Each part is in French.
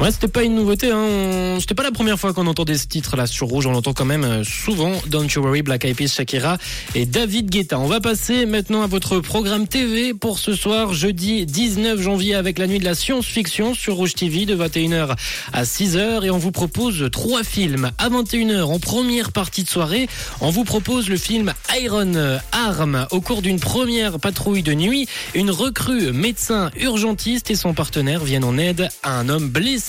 Ouais, c'était pas une nouveauté. Hein. C'était pas la première fois qu'on entendait ce titre-là sur Rouge. On l'entend quand même euh, souvent. Don't You Worry, Black Eyed Peas, Shakira et David Guetta. On va passer maintenant à votre programme TV pour ce soir, jeudi 19 janvier, avec la nuit de la science-fiction sur Rouge TV de 21h à 6h. Et on vous propose trois films à 21h en première partie de soirée. On vous propose le film Iron Arm. Au cours d'une première patrouille de nuit, une recrue médecin urgentiste et son partenaire viennent en aide à un homme blessé.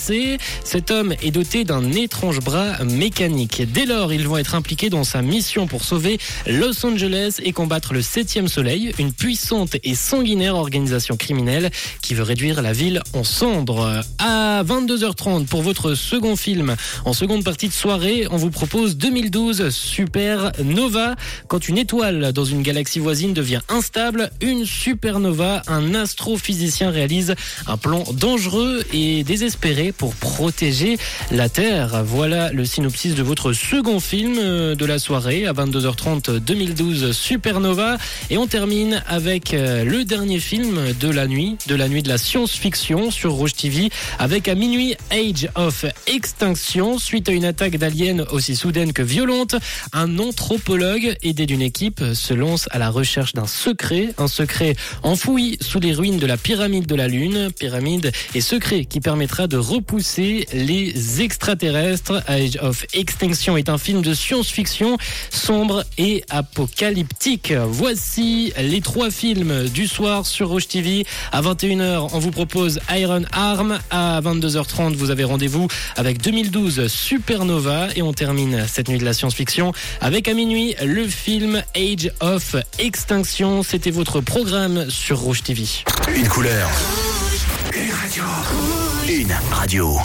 Cet homme est doté d'un étrange bras mécanique. Dès lors, ils vont être impliqués dans sa mission pour sauver Los Angeles et combattre le septième soleil, une puissante et sanguinaire organisation criminelle qui veut réduire la ville en cendres. À 22h30 pour votre second film, en seconde partie de soirée, on vous propose 2012 Supernova. Quand une étoile dans une galaxie voisine devient instable, une supernova, un astrophysicien réalise un plan dangereux et désespéré pour protéger la Terre. Voilà le synopsis de votre second film euh, de la soirée à 22h30 2012 Supernova. Et on termine avec euh, le dernier film de la nuit, de la nuit de la science-fiction sur Rouge TV avec à minuit Age of Extinction suite à une attaque d'aliens aussi soudaine que violente. Un anthropologue aidé d'une équipe se lance à la recherche d'un secret, un secret enfoui sous les ruines de la pyramide de la Lune, pyramide et secret qui permettra de repousser les extraterrestres. Age of Extinction est un film de science-fiction sombre et apocalyptique. Voici les trois films du soir sur Rouge TV. À 21h, on vous propose Iron Arm. À 22h30, vous avez rendez-vous avec 2012 Supernova. Et on termine cette nuit de la science-fiction avec à minuit le film Age of Extinction. C'était votre programme sur Rouge TV. Une couleur. Une radio. Une radio.